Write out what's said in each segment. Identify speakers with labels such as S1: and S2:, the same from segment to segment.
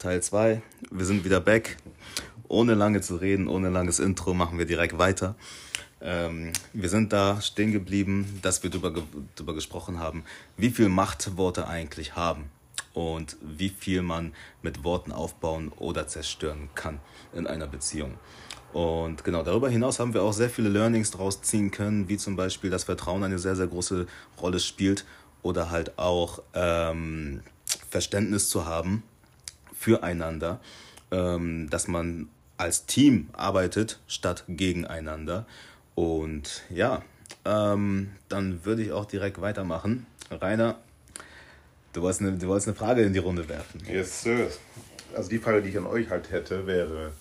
S1: Teil 2. Wir sind wieder back. Ohne lange zu reden, ohne langes Intro machen wir direkt weiter. Ähm, wir sind da stehen geblieben, dass wir darüber, darüber gesprochen haben, wie viel Macht Worte eigentlich haben und wie viel man mit Worten aufbauen oder zerstören kann in einer Beziehung. Und genau darüber hinaus haben wir auch sehr viele Learnings daraus ziehen können, wie zum Beispiel, dass Vertrauen eine sehr, sehr große Rolle spielt oder halt auch ähm, Verständnis zu haben füreinander, ähm, dass man als Team arbeitet statt gegeneinander. Und ja, ähm, dann würde ich auch direkt weitermachen. Rainer, du wolltest, eine, du wolltest eine Frage in die Runde werfen.
S2: Yes, sir. Also die Frage, die ich an euch halt hätte, wäre,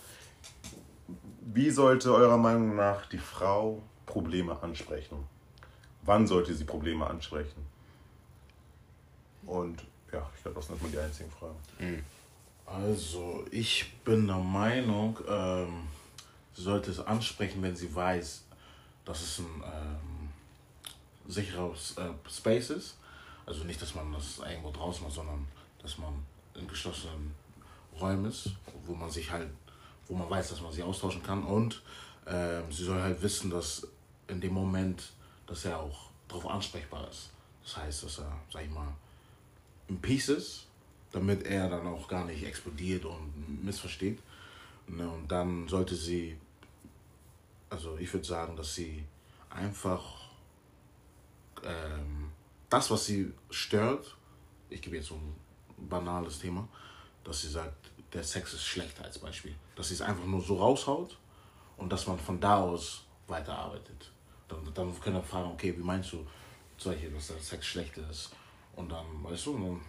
S2: wie sollte eurer Meinung nach die Frau Probleme ansprechen? Wann sollte sie Probleme ansprechen? Und ja, ich glaube, das sind erstmal die einzigen Fragen.
S3: Mhm. Also, ich bin der Meinung, ähm, sie sollte es ansprechen, wenn sie weiß, dass es ein ähm, sicherer äh, Space ist. Also nicht, dass man das irgendwo draußen macht, sondern dass man in geschlossenen Räumen ist, wo man sich halt, wo man weiß, dass man sich austauschen kann. Und ähm, sie soll halt wissen, dass in dem Moment, dass er auch darauf ansprechbar ist. Das heißt, dass er, sag ich mal, in Pieces, damit er dann auch gar nicht explodiert und missversteht. Ne, und dann sollte sie, also ich würde sagen, dass sie einfach ähm, das, was sie stört, ich gebe jetzt so ein banales Thema, dass sie sagt, der Sex ist schlecht als Beispiel. Dass sie es einfach nur so raushaut und dass man von da aus weiterarbeitet. Dann, dann können wir fragen, okay, wie meinst du solche, dass der Sex schlecht ist? Und dann, weißt du, dann,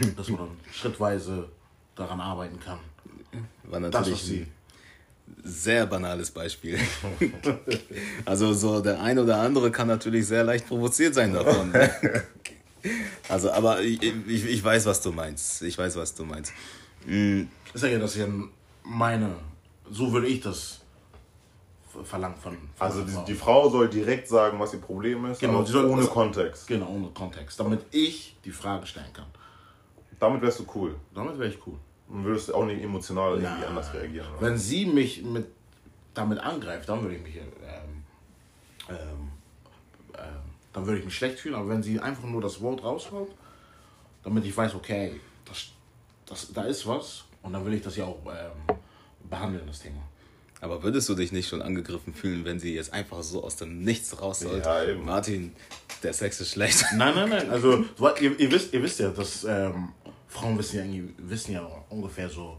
S3: dass man dann schrittweise daran arbeiten kann.
S1: War natürlich das, ein sehr banales Beispiel. also so der eine oder andere kann natürlich sehr leicht provoziert sein davon. also, aber ich, ich, ich weiß, was du meinst. Ich weiß, was du meinst.
S3: Mhm. Ich sage ja, dass ich meine, so würde ich das verlangt von,
S2: von Also die, die, Frau soll direkt sagen, was ihr Problem ist,
S3: genau,
S2: soll ohne Kontext.
S3: Genau, ohne Kontext, damit ich die Frage stellen kann.
S2: Damit wärst du cool.
S3: Damit wäre ich cool.
S2: Und würdest auch nicht emotional Na, irgendwie anders reagieren.
S3: Oder? Wenn sie mich mit, damit angreift, dann würde ich mich ähm, ähm, ähm, dann würde ich mich schlecht fühlen. Aber wenn sie einfach nur das Wort raushaut, damit ich weiß, okay, das, das, da ist was, und dann will ich das ja auch ähm, behandeln, das Thema.
S1: Aber würdest du dich nicht schon angegriffen fühlen, wenn sie jetzt einfach so aus dem Nichts raus sollte? Ja, eben. Martin, der Sex ist schlecht.
S3: Nein, nein, nein. Also, ihr, ihr, wisst, ihr wisst ja, dass ähm, Frauen wissen ja, wissen ja ungefähr so,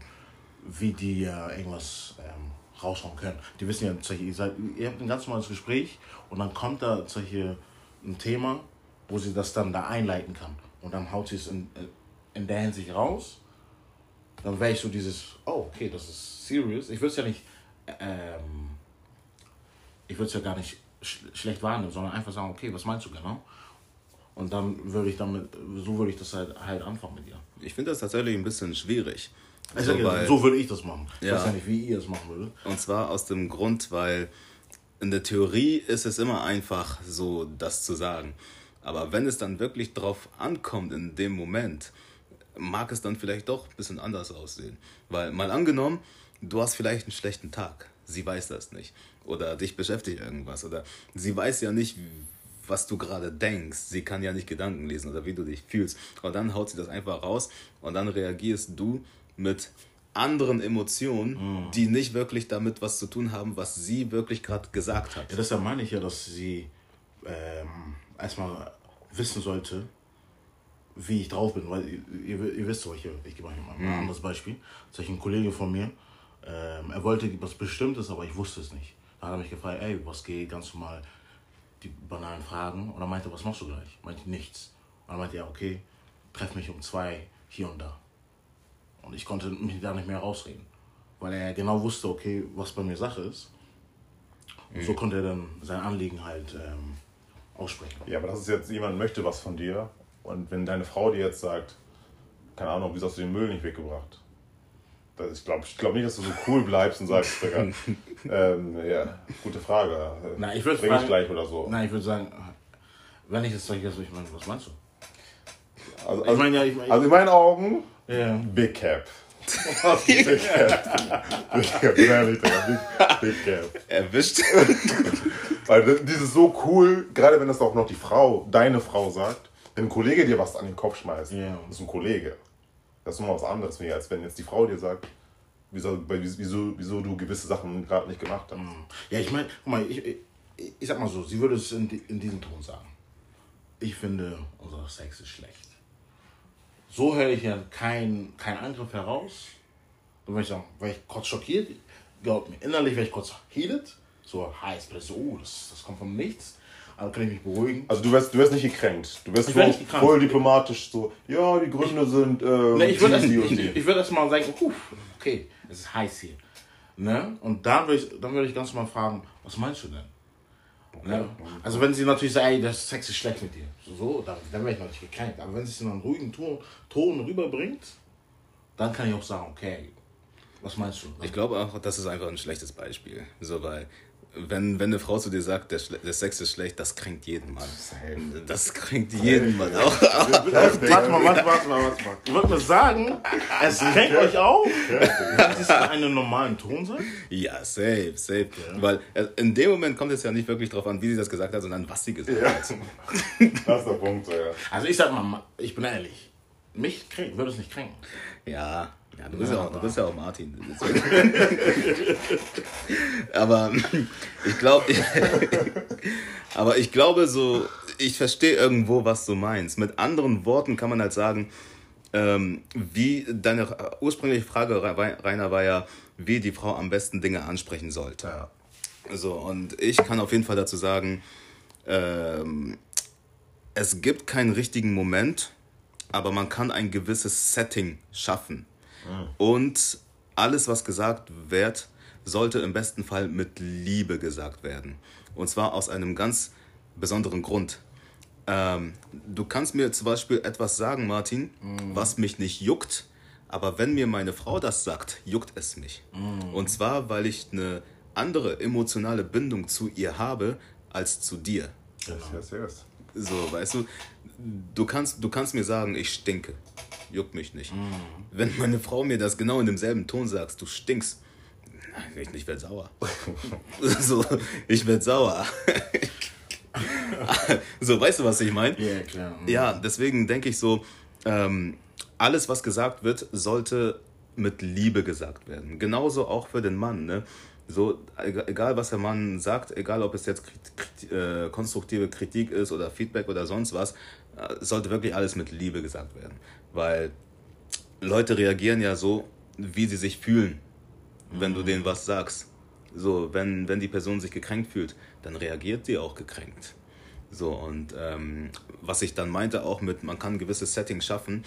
S3: wie die ja irgendwas ähm, raushauen können. Die wissen ja, ihr, seid, ihr habt ein ganz normales Gespräch und dann kommt da ein Thema, wo sie das dann da einleiten kann. Und dann haut sie es in, in der Hinsicht raus. Dann wäre ich so dieses, oh, okay, das ist serious. Ich würde es ja nicht ähm, ich würde es ja gar nicht sch schlecht wahrnehmen, sondern einfach sagen, okay, was meinst du genau? Und dann würde ich damit, so würde ich das halt, halt anfangen mit dir.
S1: Ich finde das tatsächlich ein bisschen schwierig.
S3: Also, so, weil, so würde ich das machen. Ich ja. weiß ja nicht, wie ihr es machen würdet.
S1: Und zwar aus dem Grund, weil in der Theorie ist es immer einfach, so das zu sagen. Aber wenn es dann wirklich drauf ankommt in dem Moment, mag es dann vielleicht doch ein bisschen anders aussehen. Weil mal angenommen, du hast vielleicht einen schlechten Tag. Sie weiß das nicht. Oder dich beschäftigt irgendwas. Oder sie weiß ja nicht, was du gerade denkst. Sie kann ja nicht Gedanken lesen oder wie du dich fühlst. Und dann haut sie das einfach raus und dann reagierst du mit anderen Emotionen, mhm. die nicht wirklich damit was zu tun haben, was sie wirklich gerade gesagt hat.
S3: Ja, deshalb meine ich ja, dass sie ähm, erstmal wissen sollte, wie ich drauf bin, weil ihr, ihr, wisst solche, ich gebe euch mal ein mhm. anderes Beispiel. Solch ein Kollege von mir, ähm, er wollte was Bestimmtes, aber ich wusste es nicht. Da hat er mich gefragt, ey, was geht, ganz normal die banalen Fragen. Und er meinte, was machst du gleich? Meinte nichts. Und dann meinte er, okay, treff mich um zwei hier und da. Und ich konnte mich da nicht mehr rausreden. Weil er genau wusste, okay, was bei mir Sache ist. Und mhm. so konnte er dann sein Anliegen halt ähm, aussprechen.
S2: Ja, aber das ist jetzt, jemand möchte was von dir. Und wenn deine Frau dir jetzt sagt, keine Ahnung, wieso hast du den Müll nicht weggebracht? Ich glaube ich glaub nicht, dass du so cool bleibst und sagst, ähm, ja, gute Frage.
S3: Na, ich würde
S2: Bring ich gleich oder so.
S3: Nein, ich würde sagen, wenn ich das sage, ich meine, was meinst du?
S2: Also, also, ich mein, ja, ich mein, also in meinen Augen, yeah. Big Cap. Big Cap. Big Cap, ehrlich, Digga. Big, Big Cap.
S1: Erwischt.
S2: Weil ist so cool, gerade wenn das auch noch die Frau, deine Frau sagt, wenn ein Kollege dir was an den Kopf schmeißt, das ist ein Kollege. Das ist nochmal was anderes, ich, als wenn jetzt die Frau dir sagt, wieso, wieso, wieso du gewisse Sachen gerade nicht gemacht hast.
S3: Ja, ich meine, guck mal, ich, ich, ich sag mal so, sie würde es in, in diesem Ton sagen. Ich finde, unser Sex ist schlecht. So höre ich ja keinen kein Angriff heraus. Dann würde ich sagen, war ich kurz schockiert, glaubt mir, innerlich wäre ich kurz heated, so heiß, so, oh, das, das kommt vom Nichts. Aber kann ich mich beruhigen.
S2: Also du wirst, du wirst nicht gekränkt. Du wirst
S3: Ich werd
S2: voll,
S3: nicht gekränkt.
S2: voll diplomatisch so, ja, die Gründe sind äh,
S3: Nee, ich würde erst, ich, ich würd erst mal sagen, uff, okay, es ist heiß hier. Ne? Und dann würde ich, dann würde ich ganz mal fragen, was meinst du denn? Ne? Also wenn sie natürlich sagt, ey, das Sex ist schlecht mit dir, so, so dann, dann wäre ich natürlich gekränkt. Aber wenn sie es in einem ruhigen Ton, Ton rüberbringt, dann kann ich auch sagen, okay, was meinst du?
S1: Ich glaube auch, das ist einfach ein schlechtes Beispiel. So, weil, wenn, wenn eine Frau zu dir sagt, der, Schle- der Sex ist schlecht, das kränkt jeden Mann. Das kränkt jeden Mann. Auch,
S3: Warte mal, warte, warte mal, warte mal. Ich wollte mir sagen, es kränkt euch auch, es in einem normalen Ton sein?
S1: ja, safe, safe. Weil äh, in dem Moment kommt es ja nicht wirklich darauf an, wie sie das gesagt hat, sondern was sie gesagt hat.
S2: Das ist der Punkt, ja.
S3: Also ich sag mal, ich bin ehrlich, mich kränkt, würde es nicht kränken.
S1: Ja, ja, du bist ja, auch, du bist ja auch Martin. aber ich glaube, aber ich glaube so, ich verstehe irgendwo, was du meinst. Mit anderen Worten kann man halt sagen, ähm, wie deine ursprüngliche Frage, Rainer, war ja, wie die Frau am besten Dinge ansprechen sollte.
S2: Ja.
S1: So, und ich kann auf jeden Fall dazu sagen, ähm, es gibt keinen richtigen Moment, aber man kann ein gewisses Setting schaffen. Und alles, was gesagt wird, sollte im besten Fall mit Liebe gesagt werden. Und zwar aus einem ganz besonderen Grund. Ähm, du kannst mir zum Beispiel etwas sagen, Martin, was mich nicht juckt, aber wenn mir meine Frau das sagt, juckt es mich. Und zwar, weil ich eine andere emotionale Bindung zu ihr habe als zu dir.
S2: Yes, yes, yes.
S1: So, weißt du, du kannst, du kannst mir sagen, ich stinke. Juckt mich nicht. Wenn meine Frau mir das genau in demselben Ton sagt, du stinkst, ich, ich werde sauer. so, ich werde sauer. so, weißt du, was ich meine?
S3: Ja, klar.
S1: Ja, deswegen denke ich so, ähm, alles, was gesagt wird, sollte mit Liebe gesagt werden. Genauso auch für den Mann. Ne? So, egal, egal was der Mann sagt, egal ob es jetzt Krit- Krit- äh, konstruktive Kritik ist oder Feedback oder sonst was, äh, sollte wirklich alles mit Liebe gesagt werden. Weil Leute reagieren ja so, wie sie sich fühlen, wenn du denen was sagst. So, wenn, wenn die Person sich gekränkt fühlt, dann reagiert sie auch gekränkt. So, und ähm, was ich dann meinte auch mit, man kann gewisse Settings schaffen,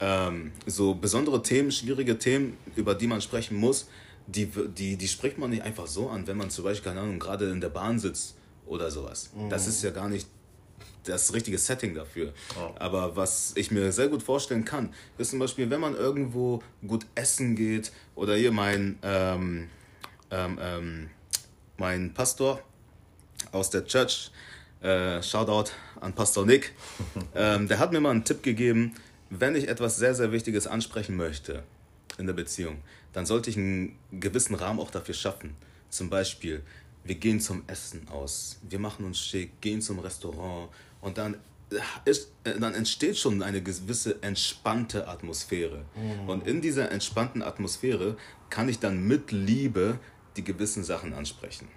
S1: ähm, so besondere Themen, schwierige Themen, über die man sprechen muss, die, die, die spricht man nicht einfach so an, wenn man zum Beispiel, keine Ahnung, gerade in der Bahn sitzt oder sowas. Das ist ja gar nicht das richtige Setting dafür. Aber was ich mir sehr gut vorstellen kann, ist zum Beispiel, wenn man irgendwo gut essen geht oder hier mein, ähm, ähm, ähm, mein Pastor aus der Church, äh, Shoutout an Pastor Nick, ähm, der hat mir mal einen Tipp gegeben, wenn ich etwas sehr, sehr Wichtiges ansprechen möchte in der Beziehung, dann sollte ich einen gewissen Rahmen auch dafür schaffen. Zum Beispiel, wir gehen zum Essen aus, wir machen uns schick, gehen zum Restaurant und dann, ist, äh, dann entsteht schon eine gewisse entspannte Atmosphäre. Und in dieser entspannten Atmosphäre kann ich dann mit Liebe die gewissen Sachen ansprechen.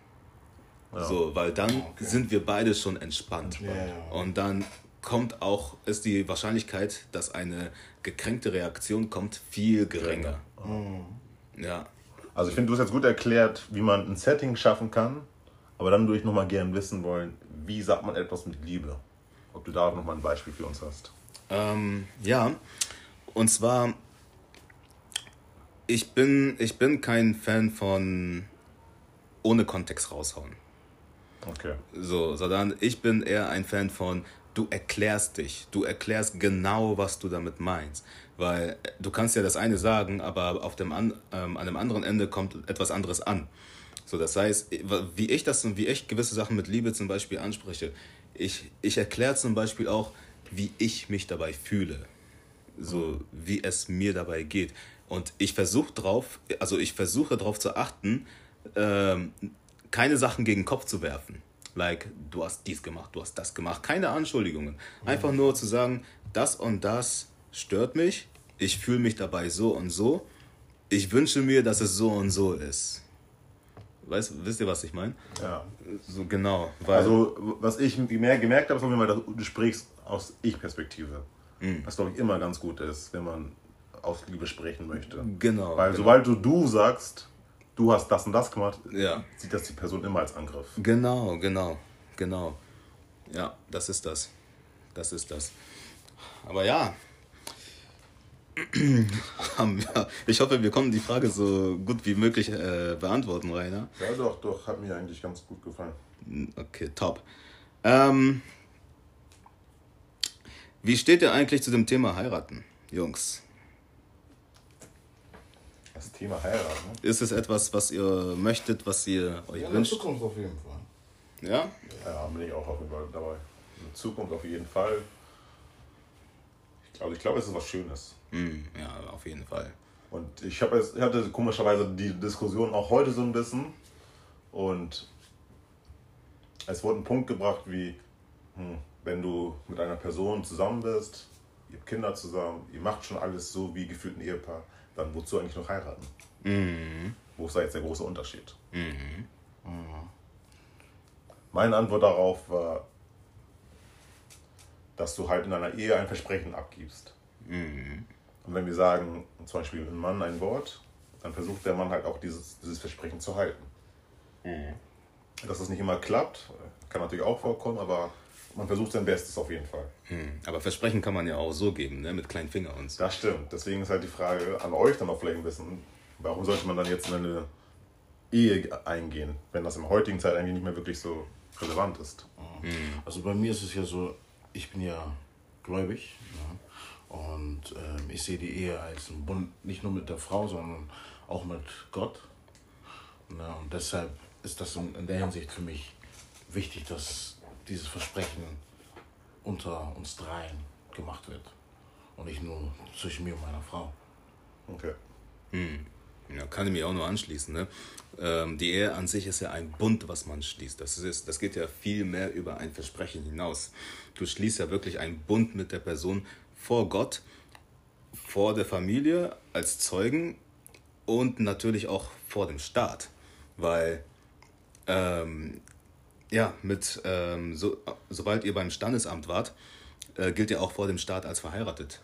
S1: So, weil dann sind wir beide schon entspannt.
S3: Ja.
S1: Und dann kommt auch, ist die Wahrscheinlichkeit, dass eine gekränkte Reaktion kommt, viel geringer. Ja.
S2: Also ich finde, du hast jetzt gut erklärt, wie man ein Setting schaffen kann, aber dann würde ich nochmal gern wissen wollen, wie sagt man etwas mit Liebe? Ob du da auch nochmal ein Beispiel für uns hast.
S1: Ähm, ja, und zwar, ich bin, ich bin kein Fan von ohne Kontext raushauen.
S2: Okay.
S1: So, sondern ich bin eher ein Fan von, du erklärst dich, du erklärst genau, was du damit meinst. Weil äh, du kannst ja das eine sagen, aber auf dem an, ähm, an dem anderen Ende kommt etwas anderes an. So, das heißt, wie ich das und wie ich gewisse Sachen mit Liebe zum Beispiel anspreche, ich, ich erkläre zum Beispiel auch, wie ich mich dabei fühle. So, wie es mir dabei geht. Und ich versuche drauf, also ich versuche darauf zu achten, ähm, keine Sachen gegen den Kopf zu werfen. Like, du hast dies gemacht, du hast das gemacht. Keine Anschuldigungen. Einfach nur zu sagen, das und das stört mich. Ich fühle mich dabei so und so. Ich wünsche mir, dass es so und so ist. Weißt, wisst ihr, was ich meine?
S2: Ja.
S1: So genau.
S2: Also, was ich mehr gemerkt habe, ist, wenn man du sprichst aus Ich-Perspektive. Was, glaube ich, immer ganz gut ist, wenn man aus Liebe sprechen möchte.
S1: genau.
S2: Weil
S1: genau.
S2: sobald du du sagst, du hast das und das gemacht,
S1: Ja.
S2: sieht das die Person immer als Angriff.
S1: Genau, genau, genau. Ja, das ist das. Das ist das. Aber ja. Ich hoffe, wir konnten die Frage so gut wie möglich äh, beantworten, Rainer.
S2: Ja, doch, doch, hat mir eigentlich ganz gut gefallen.
S1: Okay, top. Ähm, wie steht ihr eigentlich zu dem Thema heiraten, Jungs?
S2: Das Thema heiraten.
S1: Ist es etwas, was ihr möchtet, was ihr euch
S3: Ja, in
S1: wünscht?
S3: Zukunft auf jeden Fall.
S1: Ja?
S2: Ja, bin ich auch auf jeden Fall dabei. In Zukunft auf jeden Fall. Ich glaube, ich glaube, es ist was Schönes.
S1: Hm, ja, auf jeden Fall.
S2: Und ich, hab es, ich hatte komischerweise die Diskussion auch heute so ein bisschen. Und es wurde ein Punkt gebracht, wie, hm, wenn du mit einer Person zusammen bist, ihr habt Kinder zusammen, ihr macht schon alles so wie gefühlt ein Ehepaar, dann wozu eigentlich noch heiraten? Wo ist da jetzt der große Unterschied? Mhm. Meine Antwort darauf war, dass du halt in einer Ehe ein Versprechen abgibst. Und wenn wir sagen, zum Beispiel ein Mann ein Wort, dann versucht der Mann halt auch dieses, dieses Versprechen zu halten. Dass es nicht immer klappt, kann natürlich auch vorkommen, aber man versucht sein Bestes auf jeden Fall.
S1: Hm. Aber Versprechen kann man ja auch so geben, ne? mit kleinen Finger und so.
S2: Das stimmt. Deswegen ist halt die Frage an euch dann auch vielleicht ein bisschen, warum sollte man dann jetzt in eine Ehe eingehen, wenn das in der heutigen Zeit eigentlich nicht mehr wirklich so relevant ist?
S3: Also bei mir ist es ja so, ich bin ja gläubig ne? Und ähm, ich sehe die Ehe als einen Bund nicht nur mit der Frau, sondern auch mit Gott. Ne? Und deshalb ist das in, der Hinsicht für mich wichtig, dass dieses Versprechen unter uns dreien gemacht wird und nicht nur zwischen mir und meiner Frau.
S2: Okay.
S1: Ja, kann ich mir auch nur anschließen. Ne? Ähm, die Ehe an sich ist ja ein Bund, was man schließt. Das, ist, das geht ja viel mehr über ein Versprechen hinaus. Du schließt ja wirklich einen Bund mit der Person vor Gott, vor der Familie als Zeugen und natürlich auch vor dem Staat. Weil, ähm, ja, mit, ähm, so, sobald ihr beim Standesamt wart, äh, gilt ihr auch vor dem Staat als verheiratet.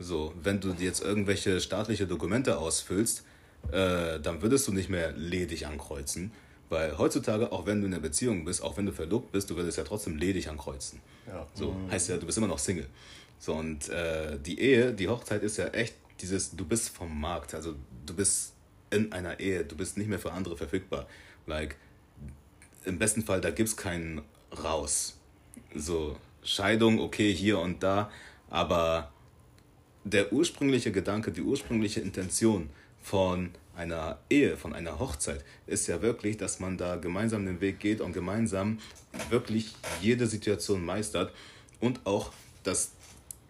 S1: So, wenn du jetzt irgendwelche staatliche Dokumente ausfüllst, äh, dann würdest du nicht mehr ledig ankreuzen. Weil heutzutage, auch wenn du in einer Beziehung bist, auch wenn du verlobt bist, du würdest ja trotzdem ledig ankreuzen.
S2: Ja.
S1: So, heißt ja, du bist immer noch Single. So, und äh, die Ehe, die Hochzeit ist ja echt dieses, du bist vom Markt, also du bist in einer Ehe, du bist nicht mehr für andere verfügbar. Like, im besten Fall, da gibt es keinen raus. So, Scheidung, okay, hier und da, aber der ursprüngliche Gedanke, die ursprüngliche Intention von einer Ehe, von einer Hochzeit, ist ja wirklich, dass man da gemeinsam den Weg geht und gemeinsam wirklich jede Situation meistert und auch das,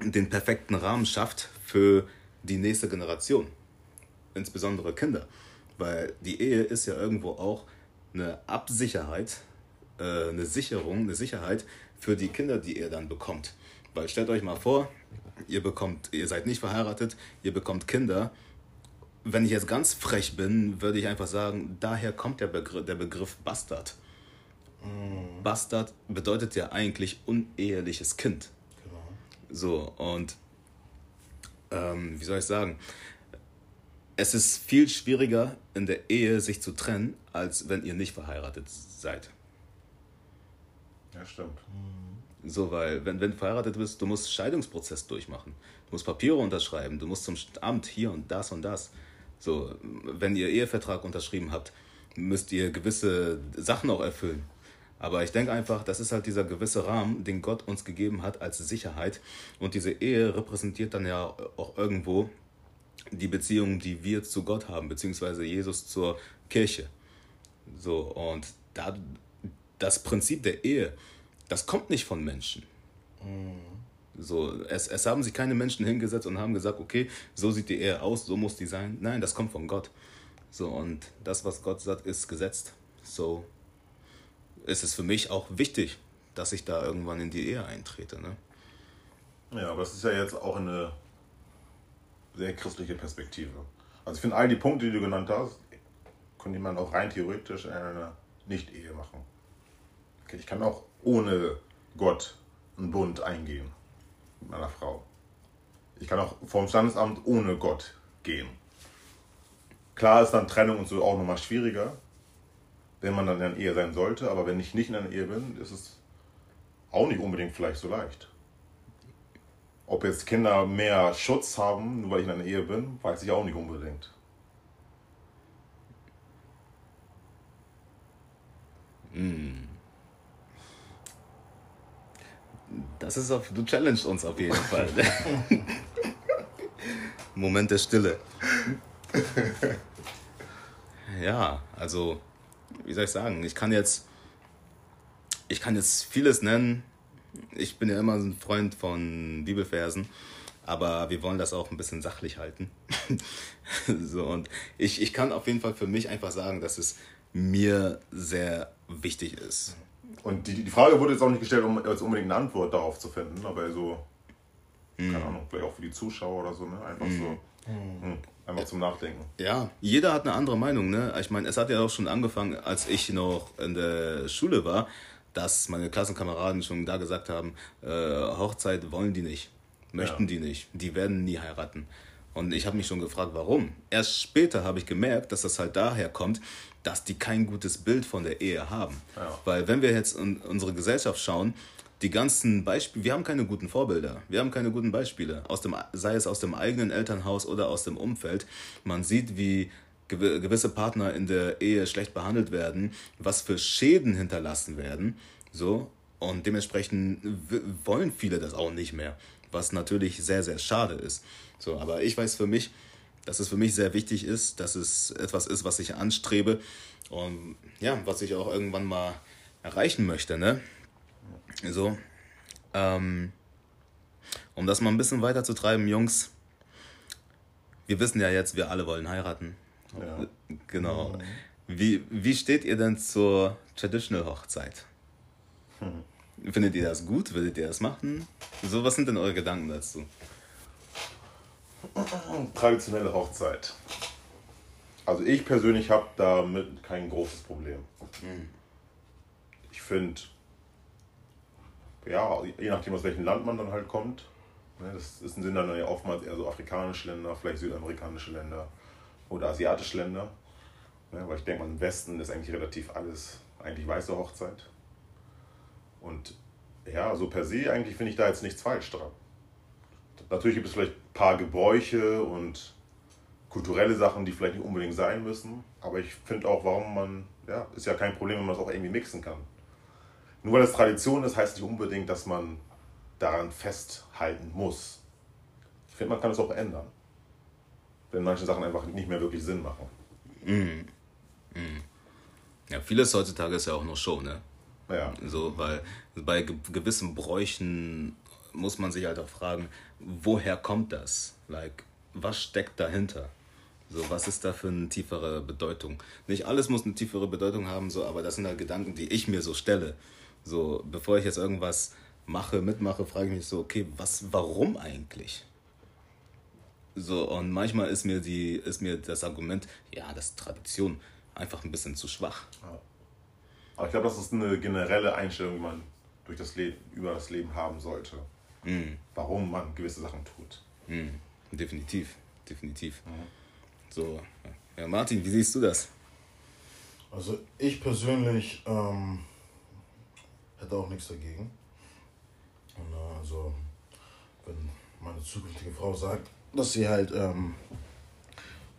S1: den perfekten Rahmen schafft für die nächste Generation, insbesondere Kinder. Weil die Ehe ist ja irgendwo auch eine Absicherheit, äh, eine Sicherung, eine Sicherheit für die Kinder, die ihr dann bekommt. Weil stellt euch mal vor, ihr bekommt, ihr seid nicht verheiratet, ihr bekommt Kinder. Wenn ich jetzt ganz frech bin, würde ich einfach sagen, daher kommt der Begriff, der Begriff Bastard. Bastard bedeutet ja eigentlich uneheliches Kind. So, und ähm, wie soll ich sagen? Es ist viel schwieriger in der Ehe sich zu trennen, als wenn ihr nicht verheiratet seid.
S2: Ja, stimmt.
S1: So, weil wenn, wenn du verheiratet bist, du musst Scheidungsprozess durchmachen. Du musst Papiere unterschreiben, du musst zum Amt hier und das und das. So, wenn ihr Ehevertrag unterschrieben habt, müsst ihr gewisse Sachen auch erfüllen. Aber ich denke einfach, das ist halt dieser gewisse Rahmen, den Gott uns gegeben hat als Sicherheit. Und diese Ehe repräsentiert dann ja auch irgendwo die Beziehung, die wir zu Gott haben, beziehungsweise Jesus zur Kirche. So, und da, das Prinzip der Ehe, das kommt nicht von Menschen. So, es, es haben sich keine Menschen hingesetzt und haben gesagt, okay, so sieht die Ehe aus, so muss die sein. Nein, das kommt von Gott. So, und das, was Gott sagt, ist gesetzt. So ist es für mich auch wichtig, dass ich da irgendwann in die Ehe eintrete. Ne?
S2: Ja, aber es ist ja jetzt auch eine sehr christliche Perspektive. Also ich finde, all die Punkte, die du genannt hast, könnte man auch rein theoretisch in einer Nicht-Ehe machen. Okay, ich kann auch ohne Gott einen Bund eingehen mit meiner Frau. Ich kann auch vom Standesamt ohne Gott gehen. Klar ist dann Trennung und so auch nochmal schwieriger, wenn man dann in einer Ehe sein sollte, aber wenn ich nicht in einer Ehe bin, ist es auch nicht unbedingt vielleicht so leicht. Ob jetzt Kinder mehr Schutz haben, nur weil ich in einer Ehe bin, weiß ich auch nicht unbedingt.
S1: Das ist auf, du challengest uns auf jeden Fall. Moment der Stille. Ja, also, wie soll ich sagen? Ich kann jetzt, ich kann jetzt vieles nennen. Ich bin ja immer ein Freund von Bibelversen, aber wir wollen das auch ein bisschen sachlich halten. so, und ich, ich kann auf jeden Fall für mich einfach sagen, dass es mir sehr wichtig ist.
S2: Und die, die Frage wurde jetzt auch nicht gestellt, um jetzt unbedingt eine Antwort darauf zu finden, aber so, keine Ahnung, vielleicht auch für die Zuschauer oder so, ne? Einfach so, hm, einfach zum Nachdenken.
S1: Ja, jeder hat eine andere Meinung, ne? Ich meine, es hat ja auch schon angefangen, als ich noch in der Schule war, dass meine Klassenkameraden schon da gesagt haben, äh, Hochzeit wollen die nicht, möchten
S2: Ja.
S1: die nicht, die werden nie heiraten. Und ich habe mich schon gefragt, warum. Erst später habe ich gemerkt, dass das halt daher kommt, dass die kein gutes Bild von der Ehe haben.
S2: Ja.
S1: Weil wenn wir jetzt in unsere Gesellschaft schauen, die ganzen Beispiele, wir haben keine guten Vorbilder, wir haben keine guten Beispiele, aus dem, sei es aus dem eigenen Elternhaus oder aus dem Umfeld. Man sieht, wie gewi- gewisse Partner in der Ehe schlecht behandelt werden, was für Schäden hinterlassen werden, so und dementsprechend wollen viele das auch nicht mehr, was natürlich sehr sehr schade ist. So, aber ich weiß für mich, dass es für mich sehr wichtig ist, dass es etwas ist, was ich anstrebe und ja, was ich auch irgendwann mal erreichen möchte, ne? So, ähm, um das mal ein bisschen weiter zu treiben, Jungs, wir wissen ja jetzt, wir alle wollen heiraten.
S2: Ja.
S1: Genau. Wie, wie steht ihr denn zur Traditional Hochzeit? Findet ihr das gut? Würdet ihr das machen? So, was sind denn eure Gedanken dazu?
S2: Traditionelle Hochzeit. Also ich persönlich habe damit kein großes Problem. Ich finde, ja, je nachdem aus welchem Land man dann halt kommt, ne, das, sind dann ja oftmals eher so afrikanische Länder, vielleicht südamerikanische Länder oder asiatische Länder. Ne, weil ich denke mal, im Westen ist eigentlich relativ alles eigentlich weiße Hochzeit. Und ja, so per se eigentlich finde ich da jetzt nichts falsch dran. Natürlich gibt es vielleicht ein paar Gebräuche und kulturelle Sachen, die vielleicht nicht unbedingt sein müssen. Aber ich finde auch, warum man, ja, ist ja kein Problem, wenn man das auch irgendwie mixen kann. Nur weil es Tradition ist, heißt nicht unbedingt, dass man daran festhalten muss. Ich finde, man kann es auch ändern. Wenn manche Sachen einfach nicht mehr wirklich Sinn machen.
S1: Ja, vieles heutzutage ist ja auch nur Show, ne?
S2: Ja,
S1: So, weil bei ge gewissen Bräuchen muss man sich halt auch fragen, woher kommt das? Like, was steckt dahinter? So, was ist da für eine tiefere Bedeutung? Nicht alles muss eine tiefere Bedeutung haben, so, aber das sind halt Gedanken, die ich mir so stelle. So, bevor ich jetzt irgendwas mache, mitmache, frage ich mich so, okay, was, warum eigentlich? So, und manchmal ist mir die, ist mir das Argument, ja, das ist Tradition, einfach ein bisschen zu schwach.
S2: aber ich glaube, das ist eine generelle Einstellung, die man durch das Leben, über das Leben haben sollte. Warum man gewisse Sachen tut.
S1: Mhm. Definitiv, definitiv. So, ja, Martin, wie siehst du das?
S3: Also ich persönlich ähm, hätte auch nichts dagegen. Und, äh, also, wenn meine zukünftige Frau sagt, dass sie halt ähm,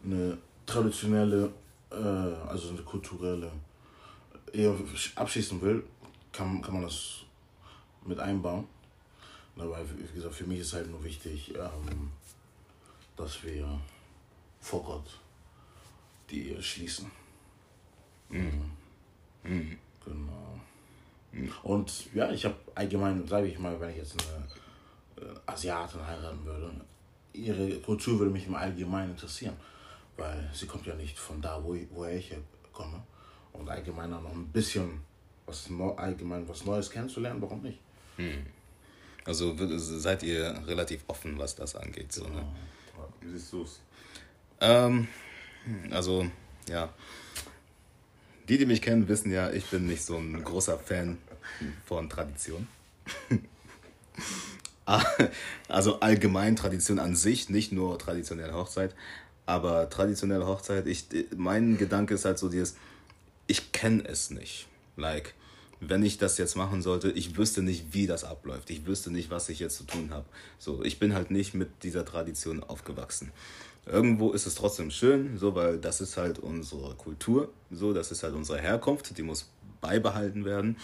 S3: eine traditionelle, äh, also eine kulturelle Ehe abschließen will, kann, kann man das mit einbauen. Aber wie gesagt, für mich ist halt nur wichtig, ähm, dass wir vor Gott die Ehe schließen. Genau. Und ja, ich habe allgemein, sage ich mal, wenn ich jetzt eine äh, Asiaten heiraten würde, ihre Kultur würde mich im Allgemeinen interessieren. Weil sie kommt ja nicht von da, wo ich, woher ich komme. Und allgemein auch noch ein bisschen was allgemein was Neues kennenzulernen, warum nicht?
S1: Hm. Also seid ihr relativ offen, was das angeht. So, ne?
S2: Wie siehst du es?
S1: Ähm, also, ja. Die, die mich kennen, wissen ja, ich bin nicht so ein großer Fan von Tradition. also allgemein Tradition an sich, nicht nur traditionelle Hochzeit, aber traditionelle Hochzeit, ich, mein Gedanke ist halt so dieses, ich kenne es nicht. Like, wenn ich das jetzt machen sollte, ich wüsste nicht, wie das abläuft. Ich wüsste nicht, was ich jetzt zu tun habe. So, ich bin halt nicht mit dieser Tradition aufgewachsen. Irgendwo ist es trotzdem schön, so, weil das ist halt unsere Kultur, so, das ist halt unsere Herkunft, die muss beibehalten werden,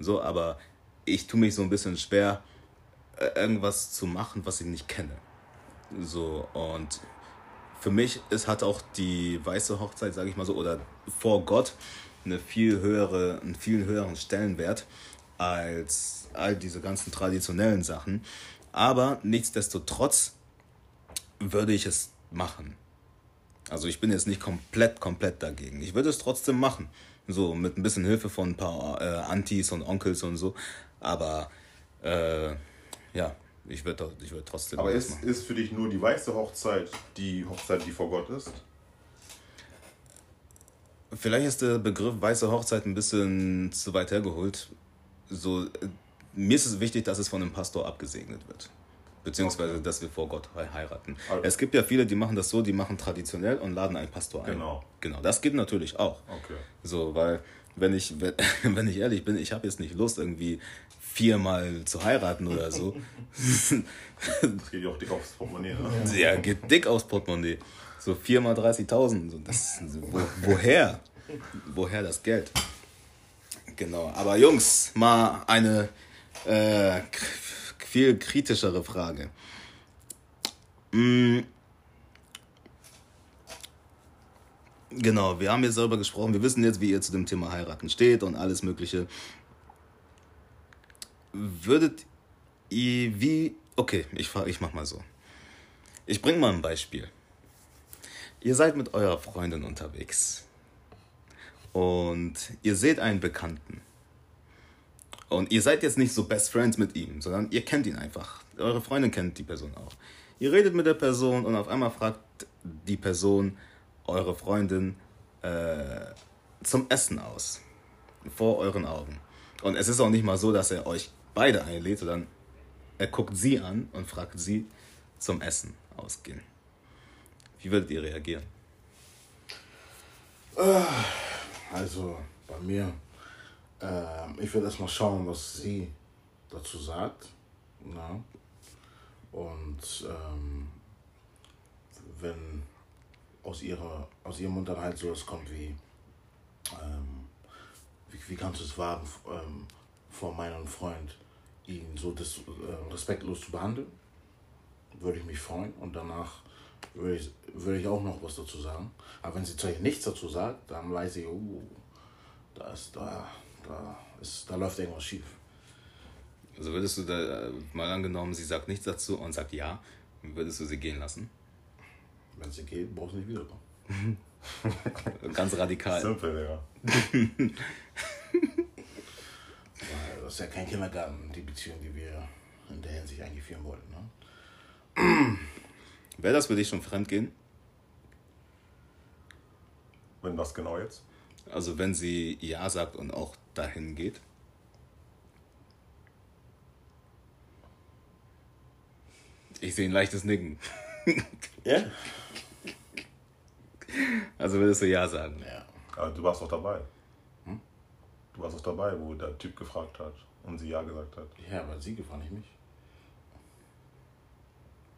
S1: so, aber ich tue mich so ein bisschen schwer, äh, irgendwas zu machen, was ich nicht kenne. So, und für mich ist hat auch die weiße Hochzeit, sage ich mal so, oder vor Gott, eine viel höhere, einen viel höheren Stellenwert als all diese ganzen traditionellen Sachen. Aber nichtsdestotrotz würde ich es machen. Also ich bin jetzt nicht komplett, komplett dagegen. Ich würde es trotzdem machen. So, mit ein bisschen Hilfe von ein paar äh, Antis und Onkels und so. Aber äh, ja, ich würde ich würd trotzdem.
S2: Aber ist, machen. ist für dich nur die weiße Hochzeit die Hochzeit, die vor Gott ist?
S1: Vielleicht ist der Begriff weiße Hochzeit ein bisschen zu weit hergeholt. So, äh, mir ist es wichtig, dass es von einem Pastor abgesegnet wird. Beziehungsweise, dass wir vor Gott heiraten. Also. Es gibt ja viele, die machen das so, die machen traditionell und laden einen Pastor ein. Genau. Genau, das geht natürlich auch. Okay. So, weil, wenn ich, wenn ich ehrlich bin, ich habe jetzt nicht Lust, irgendwie viermal zu heiraten oder so.
S2: das geht ja auch dick aufs Portemonnaie, ne?
S1: Ja, geht dick aufs Portemonnaie. So 4 mal 30.000. So, wo, woher? Woher das Geld? Genau. Aber Jungs, mal eine äh, viel kritischere Frage. Mm. Genau, wir haben jetzt darüber gesprochen. Wir wissen jetzt, wie ihr zu dem Thema heiraten steht und alles Mögliche. Würdet ihr wie. Okay, ich, ich mach mal so. Ich bring mal ein Beispiel. Ihr seid mit eurer Freundin unterwegs und ihr seht einen Bekannten. Und ihr seid jetzt nicht so Best Friends mit ihm, sondern ihr kennt ihn einfach. Eure Freundin kennt die Person auch. Ihr redet mit der Person und auf einmal fragt die Person eure Freundin äh, zum Essen aus. Vor euren Augen. Und es ist auch nicht mal so, dass er euch beide einlädt, sondern er guckt sie an und fragt sie zum Essen ausgehen. Wie würdet ihr reagieren?
S3: Also bei mir, äh, ich würde erstmal schauen, was sie dazu sagt. Na? Und ähm, wenn aus ihrer aus ihrem Mund dann halt so was kommt wie, ähm, wie, wie kannst du es wagen, ähm, vor meinem Freund ihn so dis, äh, respektlos zu behandeln, würde ich mich freuen und danach würde ich, würde ich auch noch was dazu sagen. Aber wenn sie zu nichts dazu sagt, dann weiß ich, uh, da ist, da, da ist, da läuft irgendwas schief.
S1: Also würdest du da äh, mal angenommen, sie sagt nichts dazu und sagt ja, würdest du sie gehen lassen?
S3: Wenn sie geht, brauchst du nicht wiederkommen.
S1: Ganz radikal.
S2: Simpel, ja.
S3: das ist ja kein Kindergarten, die Beziehung, die wir in der Hinsicht eigentlich führen wollten. Ne?
S1: Wäre das für dich schon Fremdgehen?
S2: Wenn was genau jetzt?
S1: Also wenn sie Ja sagt und auch dahin geht? Ich sehe ein leichtes Nicken. Ja? Also würdest du Ja sagen?
S2: Ja. Aber du warst doch dabei. Hm? Du warst doch dabei, wo der Typ gefragt hat und sie Ja gesagt hat.
S3: Ja, aber sie gefragt, nicht mich.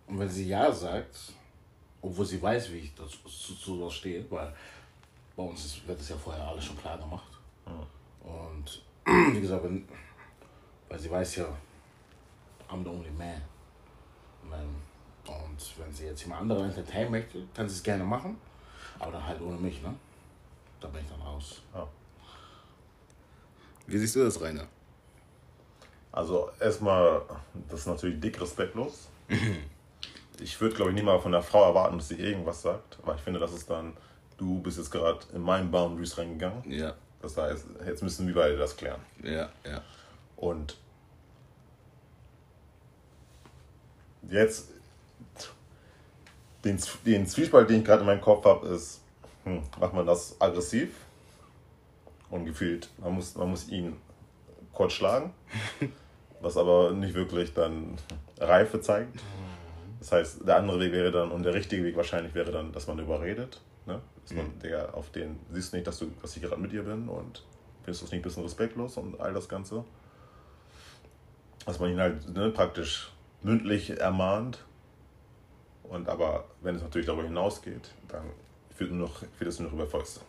S3: Und wenn sie Ja sagt, obwohl sie weiß, wie ich dazu, zu, zu sowas stehe, weil bei uns ist, wird es ja vorher alles schon klar gemacht. Ja. Und wie gesagt, wenn, weil sie weiß ja, I'm the only man. Und wenn sie jetzt jemand andere entertainen möchte, kann sie es gerne machen. Aber dann halt ohne mich, ne? Da bin ich dann raus. Ja.
S1: Wie siehst du das, Rainer?
S2: Also erstmal, das ist natürlich dick respektlos. ich würde, glaube ich, nie mal von der Frau erwarten, dass sie irgendwas sagt, weil ich finde, das ist dann, du bist jetzt gerade in meinen Boundaries reingegangen.
S1: Ja.
S2: Das heißt, jetzt müssen wir beide das klären.
S1: Ja, ja.
S2: Und jetzt, den, den Zwiespalt, den ich gerade in meinem Kopf habe, ist, hm, macht man das aggressiv und gefühlt, man muss, man muss ihn kurz schlagen, was aber nicht wirklich dann Reife zeigt. Das heißt, der andere Weg wäre dann, und der richtige Weg wahrscheinlich wäre dann, dass man überredet. Ne? Dass man, der auf den, siehst nicht, dass, du, dass ich gerade mit dir bin und findest du es nicht ein bisschen respektlos und all das Ganze. Dass man ihn halt ne, praktisch mündlich ermahnt. Und aber, wenn es natürlich darüber hinausgeht, dann führt, nur noch, führt es nur noch über Fäuste.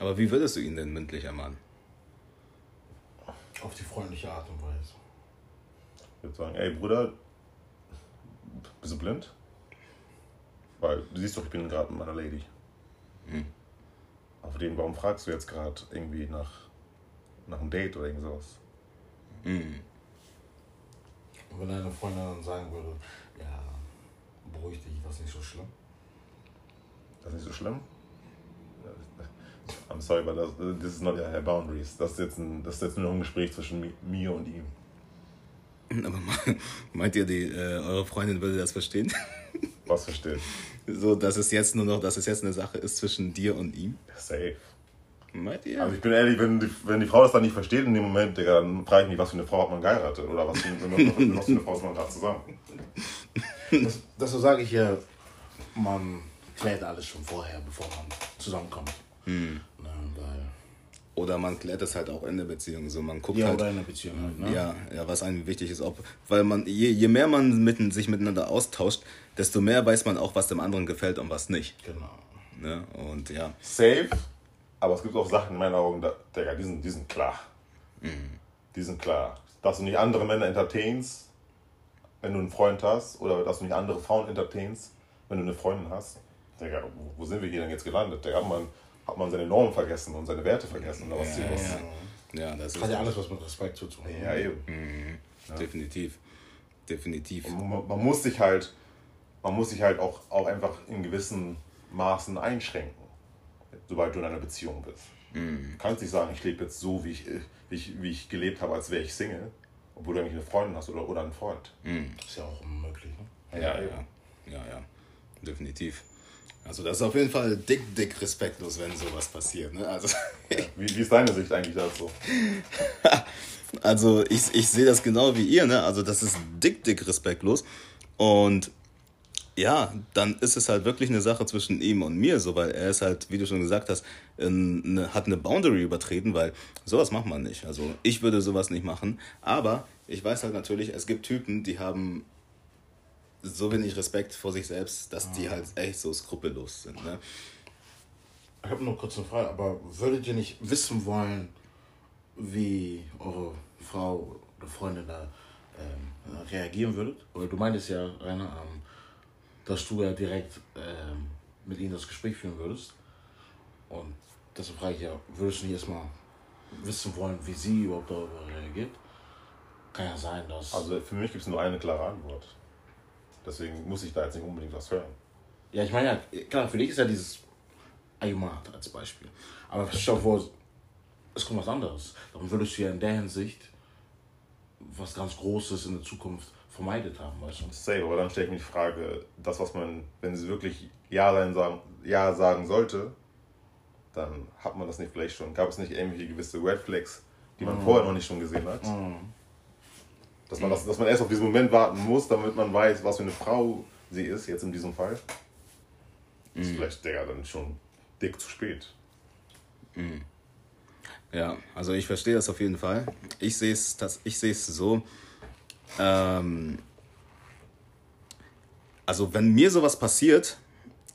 S1: Aber wie würdest du ihn denn mündlich ermahnen?
S3: Auf die freundliche Art und Weise.
S2: Ich würde sagen, ey Bruder, bist du blind? Weil du siehst doch, ich bin gerade mit meiner Lady. Auf den, warum fragst du jetzt gerade irgendwie nach, nach einem Date oder irgend sowas?
S3: Und wenn deine Freundin dann sagen würde, ja, beruhig dich, das ist nicht so schlimm.
S2: Das ist nicht so schlimm? I'm sorry, but das, this is not your boundaries. Das ist jetzt, ein, das ist jetzt nur ein Gespräch zwischen mi- mir und ihm.
S1: Aber me- meint ihr, die, äh, eure Freundin würde das verstehen?
S2: Was versteht?
S1: So, dass es jetzt nur noch, dass es jetzt eine Sache ist zwischen dir und ihm?
S2: Safe.
S1: Meint ihr?
S2: Also ich bin ehrlich, wenn die, wenn die Frau das dann nicht versteht in dem Moment, Digga, dann frage ich mich, was für eine Frau hat man geheiratet? Oder was für, eine- was für eine Frau ist man gerade zusammen?
S3: Das, deshalb sage ich ja, man klärt alles schon vorher, bevor man zusammenkommt.
S1: Hm.
S3: Ne, weil,
S1: Oder man klärt es halt auch in der Beziehung. So, man guckt
S3: ja,
S1: halt,
S3: oder in einer Beziehung halt, ne?
S1: ja, ja, was einem wichtig ist, ob, weil man, je, je mehr man mitten, sich miteinander austauscht, desto mehr weiß man auch, was dem anderen gefällt und was nicht.
S3: Genau.
S1: Ne? Und ja,
S2: Safe, aber es gibt auch Sachen in meinen Augen, da, Digga, die sind, die sind klar. Die sind klar. Dass du nicht andere Männer entertainst, wenn du einen Freund hast, oder dass du nicht andere Frauen entertainst, wenn du eine Freundin hast. Digga, wo, wo sind wir hier denn jetzt gelandet? Digga, man, hat man seine Normen vergessen und seine Werte vergessen? Oder was, was,
S1: ja, das ist
S3: Hat ja alles was mit Respekt zu tun.
S2: ja, eben.
S1: definitiv, definitiv.
S2: man, man muss sich halt, man muss sich halt auch, auch einfach in gewissen Maßen einschränken, sobald du in einer Beziehung bist. Du kannst nicht sagen, ich lebe jetzt so, wie ich, wie ich, wie ich gelebt habe, als wäre ich Single, obwohl du eigentlich eine Freundin hast oder, oder einen Freund.
S3: Das ist ja auch unmöglich. Ne?
S1: Ja, ja, ja, ja, definitiv. Also das ist auf jeden Fall dick, dick respektlos, wenn sowas passiert. Ne? Also,
S2: Wie, wie ist deine Sicht eigentlich dazu?
S1: also ich, ich sehe das genau wie ihr. Ne? Also das ist dick, dick respektlos. Und ja, dann ist es halt wirklich eine Sache zwischen ihm und mir, so weil er ist halt, wie du schon gesagt hast, in, eine, hat eine Boundary übertreten, weil sowas macht man nicht. Also ich würde sowas nicht machen, aber ich weiß halt natürlich, es gibt Typen, die haben so wenig Respekt vor sich selbst, dass die halt echt so skrupellos sind. Ne?
S3: Ich habe nur kurz eine Frage, aber würdet ihr nicht wissen wollen, wie eure Frau oder Freundin da ähm, reagieren würdet? Oder du meintest ja, Rainer, ähm, dass du ja direkt ähm, mit ihnen das Gespräch führen würdest. Und deshalb frage ich ja, würdest du nicht erstmal wissen wollen, wie sie überhaupt darüber reagiert? Kann ja sein, dass.
S2: Also für mich gibt es nur eine klare Antwort. Deswegen muss ich da jetzt nicht unbedingt was hören.
S3: Ja, ich meine ja, klar, für dich ist ja dieses Ayumat als Beispiel. Aber stell dir vor, es kommt was anderes. Dann würdest du ja in der Hinsicht was ganz Großes in der Zukunft vermeidet haben, weißt du?
S2: Safe, aber dann stelle ich mir die Frage, das, was man, wenn sie wirklich Ja, sein sagen, ja sagen sollte, dann hat man das nicht vielleicht schon. Gab es nicht irgendwelche gewisse Red Flags, die man vorher noch nicht schon gesehen hat? Dass, man das, dass man erst auf diesen Moment warten muss, damit man weiß, was für eine Frau sie ist, jetzt in diesem Fall. Ist vielleicht, Digga, dann schon dick zu spät.
S1: Ja, also ich verstehe das auf jeden Fall. Ich sehe es, ich sehe es so. Ähm, also wenn mir sowas passiert,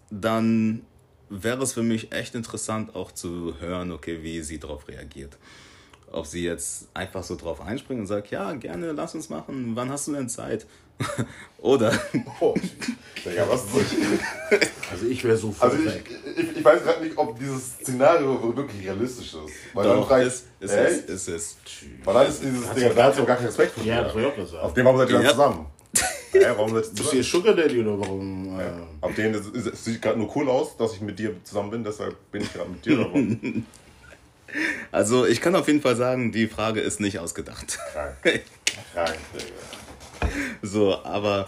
S1: dann wäre es für mich echt interessant auch zu hören, okay, wie sie darauf reagiert. Ob sie jetzt einfach so drauf einspringen und sagt, ja, gerne, lass uns machen, wann hast du denn Zeit? Oder.
S2: Oh, Digga, was?
S3: Also ich wäre so
S2: Also ich, ich, ich weiß gerade nicht, ob dieses Szenario wirklich realistisch ist. Weil dann
S1: Doch,
S2: fragt,
S1: ist, ist,
S2: echt?
S1: ist, ist, ist.
S2: Weil dann ist dieses Ding, da hast du gar keinen Respekt vor
S3: Ja, das wollte ich auch gesagt.
S2: Auf den warum seid ihr dann
S1: Ja.
S2: zusammen? Hä, warum seid ihr
S3: Bist du Sugar Daddy oder warum? Äh,
S2: Auf den es, es, es sieht gerade nur cool aus, dass ich mit dir zusammen bin, deshalb bin ich gerade mit dir.
S1: Also, ich kann auf jeden Fall sagen, die Frage ist nicht ausgedacht.
S2: Krank.
S1: So, aber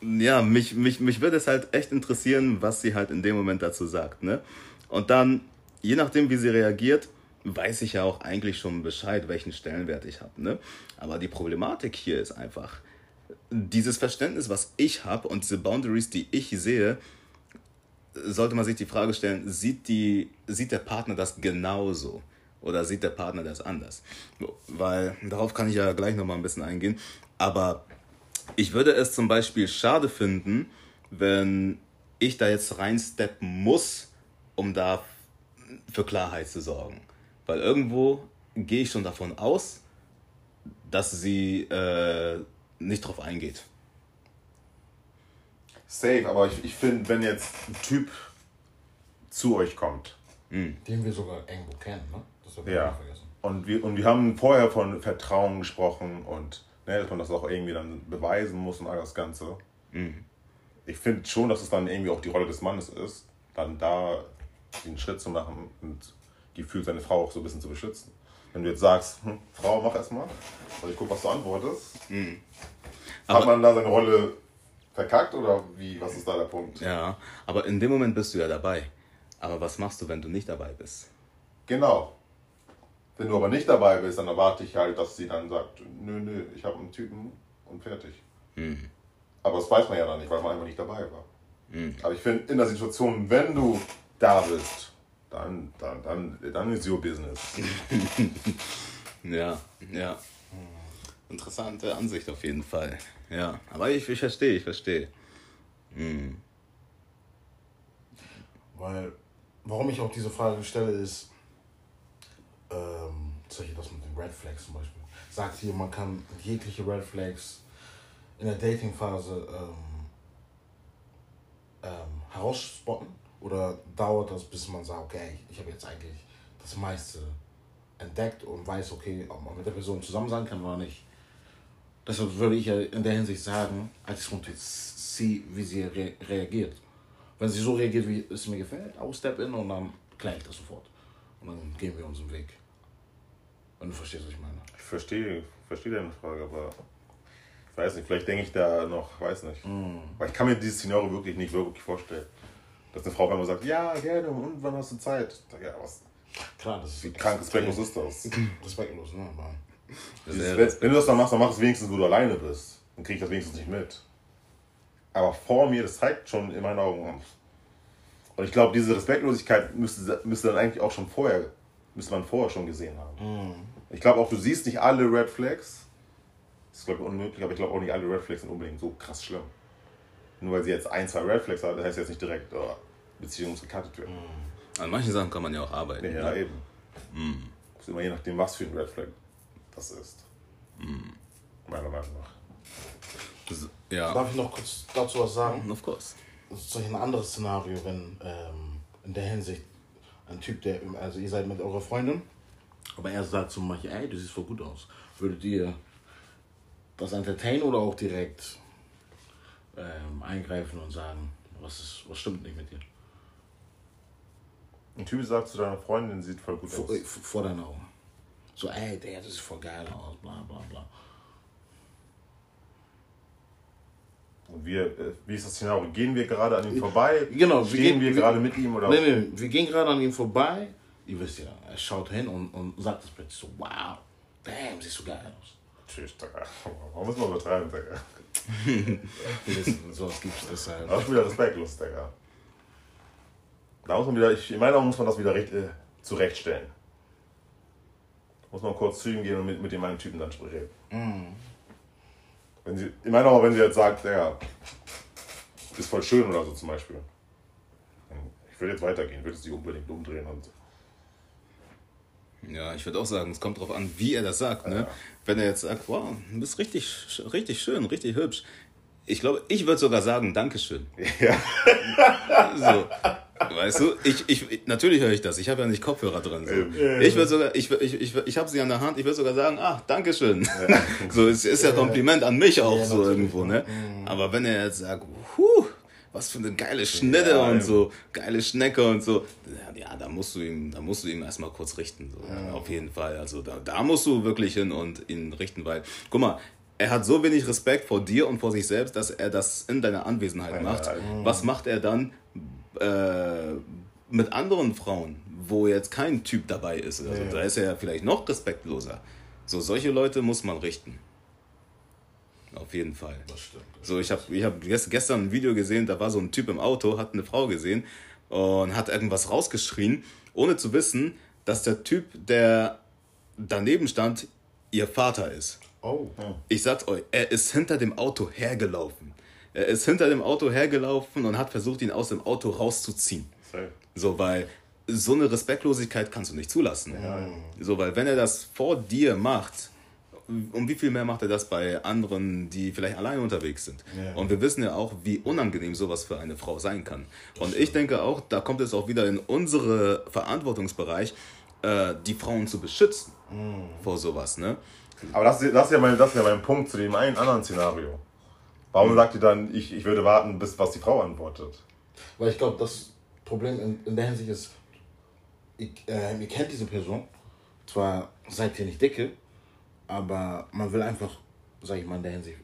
S1: ja, mich, mich, mich würde es halt echt interessieren, was sie halt in dem Moment dazu sagt. Ne? Und dann, je nachdem, wie sie reagiert, weiß ich ja auch eigentlich schon Bescheid, welchen Stellenwert ich habe. Ne? Aber die Problematik hier ist einfach, dieses Verständnis, was ich habe und diese Boundaries, die ich sehe, sollte man sich die Frage stellen, sieht, die, sieht der Partner das genauso? Oder sieht der Partner das anders? Weil darauf kann ich ja gleich nochmal ein bisschen eingehen. Aber ich würde es zum Beispiel schade finden, wenn ich da jetzt reinsteppen muss, um da für Klarheit zu sorgen. Weil irgendwo gehe ich schon davon aus, dass sie äh, nicht drauf eingeht.
S2: Safe, aber ich, ich finde, wenn jetzt ein Typ zu euch kommt,
S3: den wir sogar irgendwo kennen, ne? Das darf ich
S2: ja,
S3: nicht vergessen.
S2: und wir, und wir haben vorher von Vertrauen gesprochen und ne, dass man das auch irgendwie dann beweisen muss und all das Ganze. Ich finde schon, dass es dann irgendwie auch die Rolle des Mannes ist, dann da den Schritt zu machen und gefühlt seine Frau auch so ein bisschen zu beschützen. Wenn du jetzt sagst, hm, Frau, mach erstmal, also ich guck, was du antwortest, hat
S1: Aber-
S2: man da seine Rolle verkackt oder wie, was ist da der Punkt?
S1: Ja, aber in dem Moment bist du ja dabei. Aber was machst du, wenn du nicht dabei bist?
S2: Genau. Wenn du aber nicht dabei bist, dann erwarte ich halt, dass sie dann sagt, nö, nö, ich habe einen Typen und fertig. Aber das weiß man ja dann nicht, weil man einfach nicht dabei war. Aber ich finde, in der Situation, wenn du da bist, dann, dann, dann, dann ist your business.
S1: Ja, ja. Interessante Ansicht auf jeden Fall. Ja, aber ich, ich verstehe, ich verstehe.
S3: Weil, warum ich auch diese Frage stelle, ist, ähm, solche das mit den Red Flags zum Beispiel. Sagt hier, man kann jegliche Red Flags in der Datingphase ähm, ähm, herausspotten? Oder dauert das, bis man sagt, okay, ich habe jetzt eigentlich das meiste entdeckt und weiß, okay, ob man mit der Person zusammen sein kann oder nicht? Deshalb würde ich ja in der Hinsicht sagen, als ich runter sehe, wie sie re reagiert. Wenn sie so reagiert, wie es mir gefällt, auch step in und dann kläre ich das sofort. Und dann gehen wir unseren Weg. Wenn du verstehst, was ich meine.
S2: Ich verstehe, verstehe deine Frage, aber ich weiß nicht, vielleicht denke ich da noch, weiß nicht. Weil ich kann mir dieses Szenario wirklich nicht wirklich vorstellen. Dass eine Frau wenn man sagt, ja, gerne, und wann hast du Zeit? Ja, was,
S3: Klar, das
S2: wie
S3: ist
S2: krank respektlos ist das?
S3: respektlos, ne? Aber
S2: Dieses, wenn, wenn du das dann machst, dann mach es wenigstens, wo du alleine bist. Dann krieg ich das wenigstens nicht mit. Aber vor mir, das zeigt schon in meinen Augen. Und ich glaube, diese Respektlosigkeit müsste, müsste dann eigentlich auch schon vorher, müsste man vorher schon gesehen haben. Ich glaube auch, du siehst nicht alle Red Flags. Das ist, glaube ich, unmöglich, aber ich glaube auch nicht alle Red Flags sind unbedingt so krass schlimm. Nur weil sie jetzt ein, zwei Red Flags hat, das heißt jetzt nicht direkt, oh, Beziehung muss gecuttet werden.
S1: An manchen Sachen kann man ja auch arbeiten.
S2: Nee,
S1: ne?
S2: ja, eben. Das ist immer je nachdem, was für ein Red Flag das ist. Meiner Meinung nach.
S1: Das- Ja,
S3: Darf ich noch kurz dazu was sagen?
S1: of course.
S3: Das ist solch ein anderes Szenario, wenn ähm, in der Hinsicht ein Typ, der, also ihr seid mit eurer Freundin, aber er sagt zum Beispiel, ey, du siehst voll gut aus. Würdet ihr das entertainen oder auch direkt ähm, eingreifen und sagen, was, ist, was stimmt nicht mit dir?
S2: Ein Typ sagt zu deiner Freundin, sieht voll gut
S3: Vor,
S2: aus.
S3: vor deinen Augen. So, ey, der das sieht voll geil aus, bla bla bla.
S2: Und wir, äh, wie ist das Szenario? Gehen wir gerade an ihm vorbei?
S3: Genau, wir
S2: Stehen
S3: gehen-
S2: wir
S3: wir-
S2: gerade mit ihm oder?
S3: Nee, nee, wir gehen gerade an ihm vorbei. Ihr wisst ja, er schaut hin und, und sagt das plötzlich so, wow, damn, siehst du geil aus.
S2: Tschüss, Digga. Warum müssen wir übertreiben, Digga?
S3: Wir wissen, sowas gibt es deshalb.
S2: Das ist wieder respektlos, Digga. Da muss man wieder, ich, in meiner Meinung muss man das wieder recht, äh, zurechtstellen. Muss man kurz zu ihm gehen und mit, mit dem einen Typen dann sprechen. Wenn sie, in meiner Meinung, wenn sie jetzt sagt, Digga, ist voll schön oder so zum Beispiel. Ich würde jetzt weitergehen, würde sie unbedingt umdrehen und
S1: Ja, ich würde auch sagen, es kommt darauf an, wie er das sagt. Ne? Wenn er jetzt sagt, wow, du bist richtig, richtig schön, richtig hübsch. Ich glaube, ich würde sogar sagen, Dankeschön. Ja. So. Weißt du, ich, ich, natürlich höre ich das. Ich habe ja nicht Kopfhörer drin. So. Ich würde sogar, ich, ich, ich, ich habe sie an der Hand, ich würde sogar sagen, ach, Dankeschön. Ja. So, es ist ja Kompliment an mich auch ja, so irgendwo, ne? Mhm. Aber wenn er jetzt sagt, huh, was für eine geile Schnitte ja, und so, geile Schnecke und so, ja, da musst du ihm, da musst du ihm erstmal kurz richten, so, auf jeden Fall. Also da, da musst du wirklich hin und ihn richten, weil, guck mal, er hat so wenig Respekt vor dir und vor sich selbst, dass er das in deiner Anwesenheit macht. Was macht er dann äh, mit anderen Frauen, wo jetzt kein Typ dabei ist? Also da ist er ja vielleicht noch respektloser. So, solche Leute muss man richten. Auf jeden Fall. Das stimmt. So, ich habe ich hab gestern ein Video gesehen, da war so ein Typ im Auto, hat eine Frau gesehen und hat irgendwas rausgeschrien, ohne zu wissen, dass der Typ, der daneben stand, ihr Vater ist. Oh. Ich sag's euch, er ist hinter dem Auto hergelaufen. Er ist hinter dem Auto hergelaufen und hat versucht, ihn aus dem Auto rauszuziehen. Safe. So, weil so eine Respektlosigkeit kannst du nicht zulassen. Ja. So, weil wenn er das vor dir macht, um wie viel mehr macht er das bei anderen, die vielleicht alleine unterwegs sind? Ja. Und wir wissen ja auch, wie unangenehm sowas für eine Frau sein kann. Und ich denke auch, da kommt es auch wieder in unsere Verantwortungsbereich, äh, die Frauen zu beschützen mhm. vor sowas. Ne?
S2: Aber das, das, ist ja mein, das ist ja mein Punkt zu dem einen anderen Szenario. Warum mhm. sagt ihr dann, ich, ich würde warten, bis was die Frau antwortet?
S3: Weil ich glaube, das Problem in, in der Hinsicht ist, ich, äh, ihr kennt diese Person, zwar seid ihr nicht dicke, aber man will einfach, sag ich mal, in der Hinsicht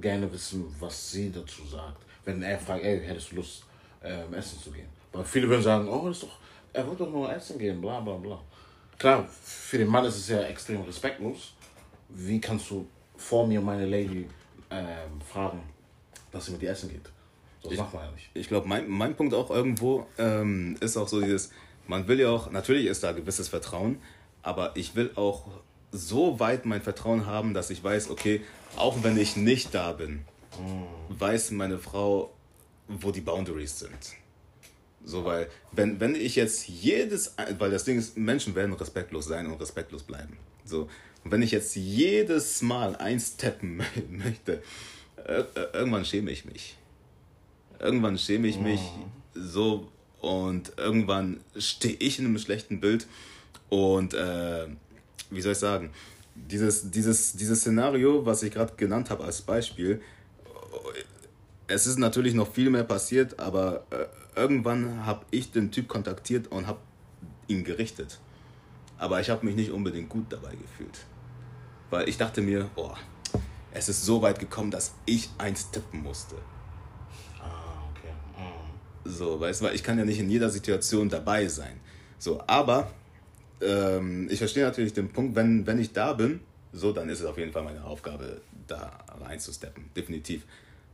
S3: gerne wissen, was sie dazu sagt. Wenn er fragt, ey, hättest du Lust, ähm, essen zu gehen? Weil viele würden sagen, oh, ist doch, er wird doch nur essen gehen, bla bla bla. Klar, für den Mann ist es ja extrem respektlos. Wie kannst du vor mir meine Lady ähm, fragen, dass sie mit dir essen geht? Das
S1: ich, macht man ja nicht. Ich glaube, mein, mein Punkt auch irgendwo ähm, ist auch so dieses, man will ja auch, natürlich ist da gewisses Vertrauen, aber ich will auch so weit mein Vertrauen haben, dass ich weiß, okay, auch wenn ich nicht da bin, mhm. weiß meine Frau, wo die Boundaries sind. So, weil, wenn, wenn ich jetzt jedes, weil das Ding ist, Menschen werden respektlos sein und respektlos bleiben. So, und wenn ich jetzt jedes Mal eins tappen möchte, äh, irgendwann schäme ich mich. Irgendwann schäme ich mich mhm. so und irgendwann stehe ich in einem schlechten Bild und äh, wie soll ich sagen, dieses, dieses, dieses Szenario, was ich gerade genannt habe als Beispiel, es ist natürlich noch viel mehr passiert, aber äh, irgendwann habe ich den Typ kontaktiert und habe ihn gerichtet. Aber ich habe mich nicht unbedingt gut dabei gefühlt. Weil ich dachte mir, boah, es ist so weit gekommen, dass ich eins tippen musste. Ah, okay. Mm. So, weißt du, weil ich kann ja nicht in jeder Situation dabei sein. So, aber ähm, ich verstehe natürlich den Punkt, wenn, wenn ich da bin, so, dann ist es auf jeden Fall meine Aufgabe, da reinzusteppen. Definitiv.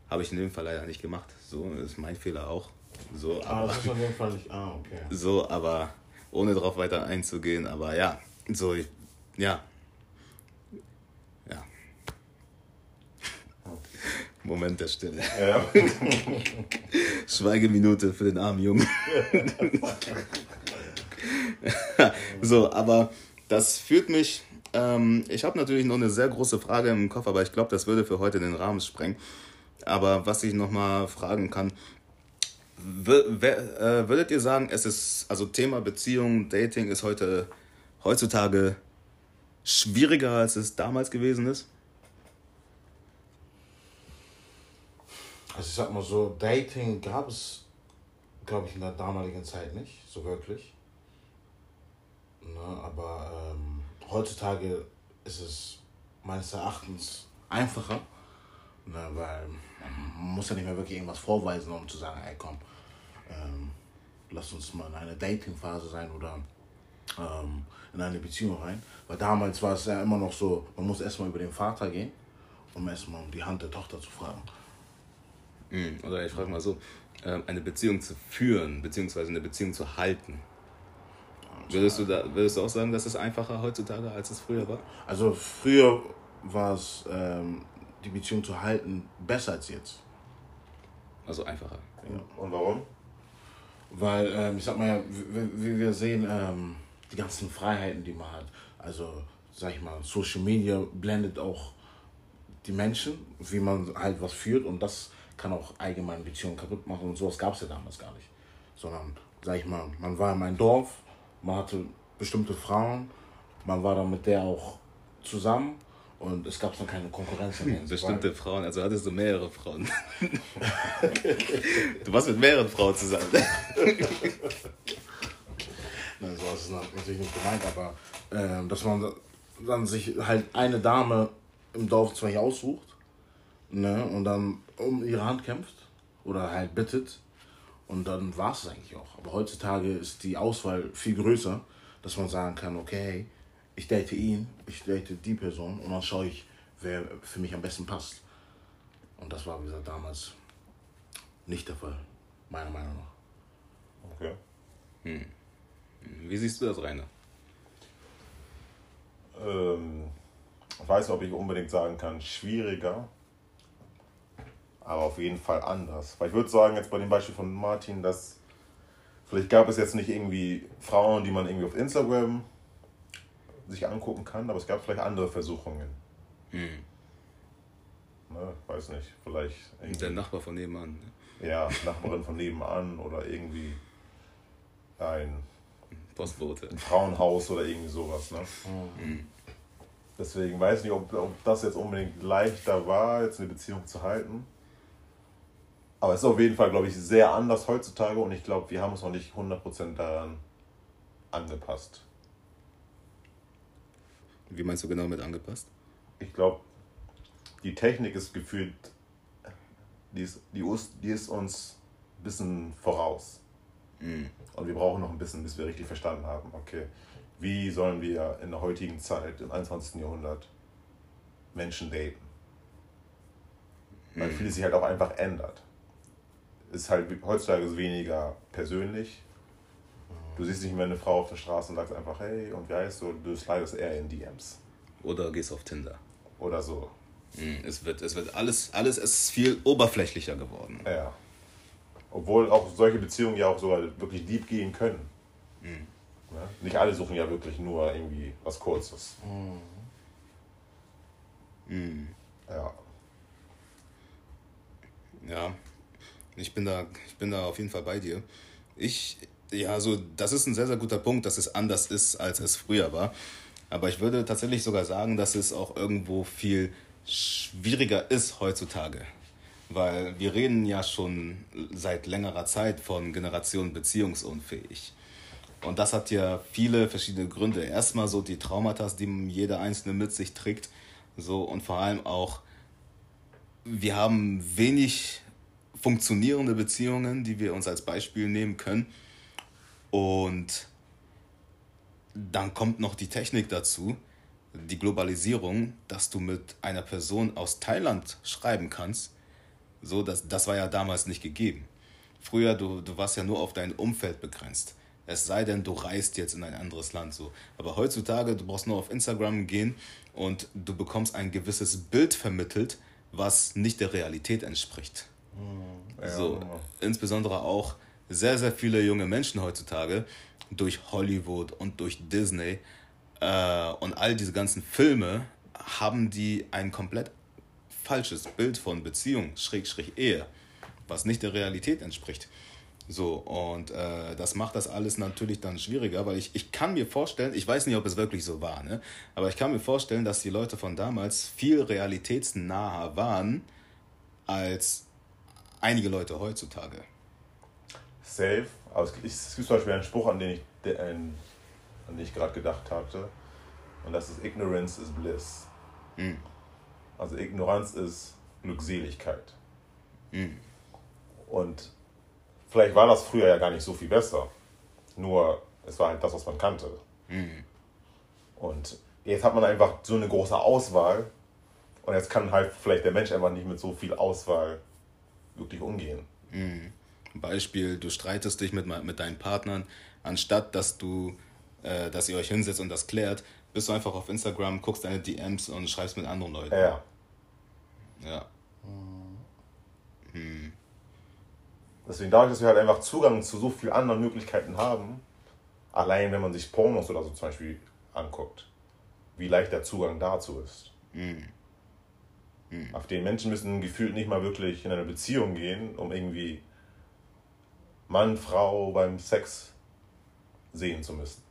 S1: Habe ich in dem Fall leider nicht gemacht. So, das ist mein Fehler auch. So, ah, aber, das ist auf jeden Fall nicht. Ah, okay. So, aber ohne darauf weiter einzugehen, aber ja, so, ja. Ja. Moment der Stille. Ja. Schweigeminute für den armen Jungen. so, aber das führt mich. Ähm, ich habe natürlich noch eine sehr große Frage im Kopf, aber ich glaube, das würde für heute den Rahmen sprengen. Aber was ich nochmal fragen kann, würdet ihr sagen, es ist, also Thema Beziehung, Dating ist heute, heutzutage schwieriger, als es damals gewesen ist?
S3: Also ich sag mal so, Dating gab es, glaube ich, in der damaligen Zeit nicht, so wirklich. Ne, aber ähm, heutzutage ist es meines Erachtens einfacher, ne, weil man muss ja nicht mehr wirklich irgendwas vorweisen, um zu sagen, ey komm, ähm, lass uns mal in eine Dating-Phase sein oder ähm, in eine Beziehung rein. Weil damals war es ja immer noch so, man muss erstmal über den Vater gehen, um erstmal um die Hand der Tochter zu fragen.
S1: Hm, oder ich frage mal so, ähm, eine Beziehung zu führen, beziehungsweise eine Beziehung zu halten. Würdest du, da, würdest du auch sagen, dass es einfacher heutzutage, als es früher war?
S3: Also früher war es, ähm, die Beziehung zu halten, besser als jetzt.
S1: Also einfacher.
S2: Ja. Und warum?
S3: Weil, ähm, ich sag mal wie, wie wir sehen, ähm, die ganzen Freiheiten, die man hat. Also, sag ich mal, Social Media blendet auch die Menschen, wie man halt was führt und das kann auch allgemeine Beziehungen kaputt machen und sowas gab es ja damals gar nicht. Sondern, sag ich mal, man war in meinem Dorf, man hatte bestimmte Frauen, man war dann mit der auch zusammen und es gab dann keine Konkurrenz mehr.
S1: Bestimmte Frauen, also hattest du mehrere Frauen. du warst mit mehreren Frauen zusammen.
S3: Nein, so ist es natürlich nicht gemeint, aber äh, dass man dann sich halt eine Dame im Dorf zwar hier aussucht ne, und dann um ihre Hand kämpft oder halt bittet und dann war es eigentlich auch. Aber heutzutage ist die Auswahl viel größer, dass man sagen kann, okay, ich date ihn, ich date die Person und dann schaue ich, wer für mich am besten passt. Und das war, wie gesagt, damals nicht der Fall, meiner Meinung nach.
S2: Okay.
S1: Hm. Wie siehst du das, Rainer?
S2: Ähm, ich weiß nicht, ob ich unbedingt sagen kann, schwieriger, aber auf jeden Fall anders. Weil ich würde sagen, jetzt bei dem Beispiel von Martin, dass vielleicht gab es jetzt nicht irgendwie Frauen, die man irgendwie auf Instagram sich angucken kann, aber es gab vielleicht andere Versuchungen. Hm. Ne, weiß nicht, vielleicht.
S1: Der Nachbar von nebenan.
S2: Ne? Ja, Nachbarin von nebenan oder irgendwie ein
S1: Postbote.
S2: Ein Frauenhaus oder irgendwie sowas. Ne? Mhm. Deswegen weiß ich nicht, ob, ob das jetzt unbedingt leichter war, jetzt eine Beziehung zu halten. Aber es ist auf jeden Fall, glaube ich, sehr anders heutzutage und ich glaube, wir haben uns noch nicht 100% daran angepasst.
S1: Wie meinst du genau mit angepasst?
S2: Ich glaube, die Technik ist gefühlt, die ist, die, die ist uns ein bisschen voraus. Mhm. Und wir brauchen noch ein bisschen, bis wir richtig verstanden haben, okay, wie sollen wir in der heutigen Zeit, im 21. Jahrhundert, Menschen daten? Weil mhm. vieles sich halt auch einfach ändert. Ist halt heutzutage weniger persönlich. Du siehst nicht mehr eine Frau auf der Straße und sagst einfach, hey, und wie heißt du? Du slidest eher in DMs.
S1: Oder gehst auf Tinder.
S2: Oder so.
S1: Mhm, es wird, es wird alles, alles ist viel oberflächlicher geworden.
S2: Ja. Obwohl auch solche Beziehungen ja auch sogar wirklich deep gehen können. Mhm. Ja? Nicht alle suchen ja wirklich nur irgendwie was Kurzes.
S1: Mhm. Mhm.
S2: Ja.
S1: Ja, ich bin da, ich bin da auf jeden Fall bei dir. Ich, ja, so, das ist ein sehr, sehr guter Punkt, dass es anders ist, als es früher war. Aber ich würde tatsächlich sogar sagen, dass es auch irgendwo viel schwieriger ist heutzutage. Weil wir reden ja schon seit längerer Zeit von Generation beziehungsunfähig. Und das hat ja viele verschiedene Gründe. Erstmal so die Traumata, die jeder Einzelne mit sich trägt. So, und vor allem auch, wir haben wenig funktionierende Beziehungen, die wir uns als Beispiel nehmen können. Und dann kommt noch die Technik dazu, die Globalisierung, dass du mit einer Person aus Thailand schreiben kannst so, das, das war ja damals nicht gegeben. Früher, du, du warst ja nur auf dein Umfeld begrenzt. Es sei denn, du reist jetzt in ein anderes Land so. Aber heutzutage, du brauchst nur auf Instagram gehen und du bekommst ein gewisses Bild vermittelt, was nicht der Realität entspricht. Hm, ja, so, insbesondere auch sehr, sehr viele junge Menschen heutzutage durch Hollywood und durch Disney äh, und all diese ganzen Filme haben die ein komplett falsches Bild von Beziehung, Schrägstrich Ehe, was nicht der Realität entspricht. So, und äh, das macht das alles natürlich dann schwieriger, weil ich, ich kann mir vorstellen, ich weiß nicht, ob es wirklich so war, ne? aber ich kann mir vorstellen, dass die Leute von damals viel realitätsnaher waren als einige Leute heutzutage.
S2: Safe, aber es, es gibt zum Beispiel einen Spruch, an den ich, an den ich gerade gedacht hatte, und das ist Ignorance is Bliss. Mhm. Also Ignoranz ist Glückseligkeit. Mhm. Und vielleicht war das früher ja gar nicht so viel besser. Nur es war halt das, was man kannte. Mhm. Und jetzt hat man einfach so eine große Auswahl. Und jetzt kann halt vielleicht der Mensch einfach nicht mit so viel Auswahl wirklich umgehen.
S1: Mhm. Beispiel, du streitest dich mit, mit deinen Partnern, anstatt dass du, äh, dass ihr euch hinsetzt und das klärt, bist du einfach auf Instagram, guckst deine DMs und schreibst mit anderen Leuten.
S2: Ja.
S1: Ja.
S2: Hm. Deswegen dadurch, dass wir halt einfach Zugang zu so vielen anderen Möglichkeiten haben, allein wenn man sich Pornos oder so zum Beispiel anguckt, wie leicht der Zugang dazu ist. Mhm. Mhm. Auf den Menschen müssen gefühlt nicht mal wirklich in eine Beziehung gehen, um irgendwie Mann, Frau beim Sex sehen zu müssen.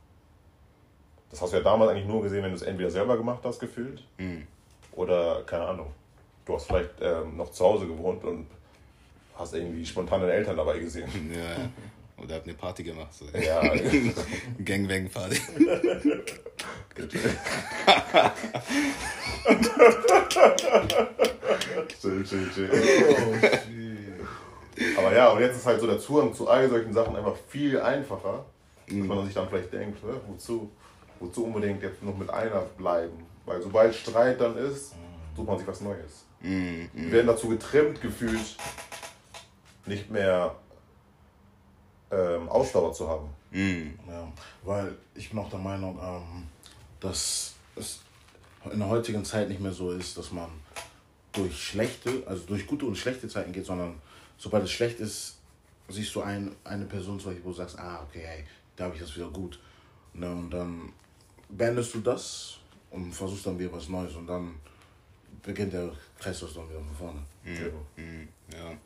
S2: Das hast du ja damals eigentlich nur gesehen, wenn du es entweder selber gemacht hast, gefühlt, mhm. oder keine Ahnung. Du hast vielleicht ähm, noch zu Hause gewohnt und hast irgendwie spontan deine Eltern dabei gesehen.
S1: Ja. Oder habt eine Party gemacht. So.
S2: Ja.
S1: Gangbang-Party.
S2: chill, chill, chill. Oh, Aber ja, und jetzt ist halt so der Zugang zu all solchen Sachen einfach viel einfacher, mhm. dass man sich dann vielleicht denkt, wozu, wozu unbedingt jetzt noch mit einer bleiben? Weil sobald Streit dann ist, sucht man sich was Neues. Mhm. Wir werden dazu getrimmt gefühlt, nicht mehr ähm, Ausdauer zu haben.
S3: Mhm. Ja, weil ich bin auch der Meinung, ähm, dass es in der heutigen Zeit nicht mehr so ist, dass man durch schlechte, also durch gute und schlechte Zeiten geht, sondern sobald es schlecht ist, siehst du ein, eine Person zum Beispiel, wo du sagst, ah, okay, hey, da habe ich das wieder gut. Ne, und dann beendest du das und versuchst dann wieder was Neues und dann beginnt der Kreislauf dann wieder von vorne.
S1: Mhm. Ja.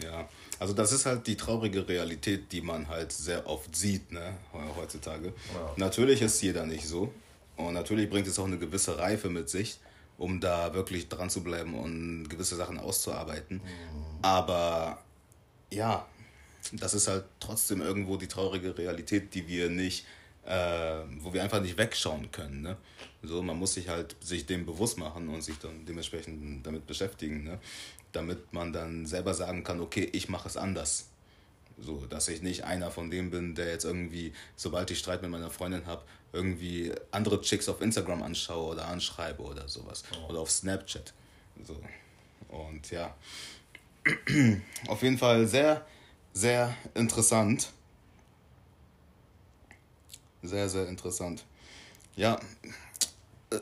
S1: Ja, also das ist halt die traurige Realität, die man halt sehr oft sieht, ne, heutzutage. Ja. Natürlich ist jeder nicht so. Und natürlich bringt es auch eine gewisse Reife mit sich, um da wirklich dran zu bleiben und gewisse Sachen auszuarbeiten. Mhm. Aber ja, das ist halt trotzdem irgendwo die traurige Realität, die wir nicht, äh, wo wir einfach nicht wegschauen können. Ne? So, man muss sich halt sich dem bewusst machen und sich dann dementsprechend damit beschäftigen. Ne? damit man dann selber sagen kann, okay, ich mache es anders. So, dass ich nicht einer von dem bin, der jetzt irgendwie, sobald ich Streit mit meiner Freundin habe, irgendwie andere Chicks auf Instagram anschaue oder anschreibe oder sowas. Oh. Oder auf Snapchat. So. Und ja. auf jeden Fall sehr, sehr interessant. Sehr, sehr interessant. Ja,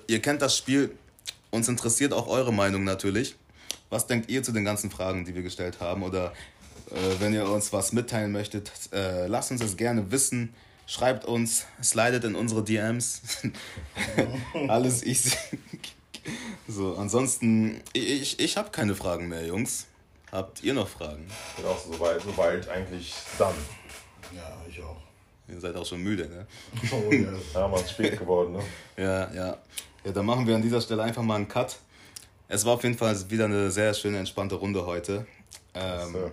S1: ihr kennt das Spiel. Uns interessiert auch eure Meinung natürlich. Was denkt ihr zu den ganzen Fragen, die wir gestellt haben? Oder äh, wenn ihr uns was mitteilen möchtet, äh, lasst uns das gerne wissen. Schreibt uns, slidet in unsere DMs. Alles easy. so, ansonsten, ich, ich habe keine Fragen mehr, Jungs. Habt ihr noch Fragen?
S2: Auch soweit, soweit eigentlich dann.
S3: Ja, ich auch.
S1: Ihr seid auch schon müde, ne?
S2: Oh, ja, ja man ist spät geworden, ne?
S1: Ja, ja. Ja, dann machen wir an dieser Stelle einfach mal einen Cut. Es war auf jeden Fall wieder eine sehr schöne, entspannte Runde heute. Ähm,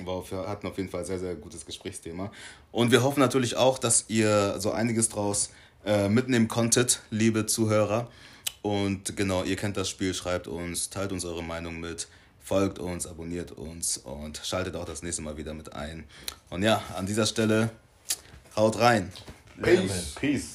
S1: war, wir hatten auf jeden Fall sehr, sehr gutes Gesprächsthema. Und wir hoffen natürlich auch, dass ihr so einiges draus äh, mitnehmen konntet, liebe Zuhörer. Und genau, ihr kennt das Spiel, schreibt uns, teilt uns eure Meinung mit, folgt uns, abonniert uns und schaltet auch das nächste Mal wieder mit ein. Und ja, an dieser Stelle haut rein.
S2: Peace. Peace.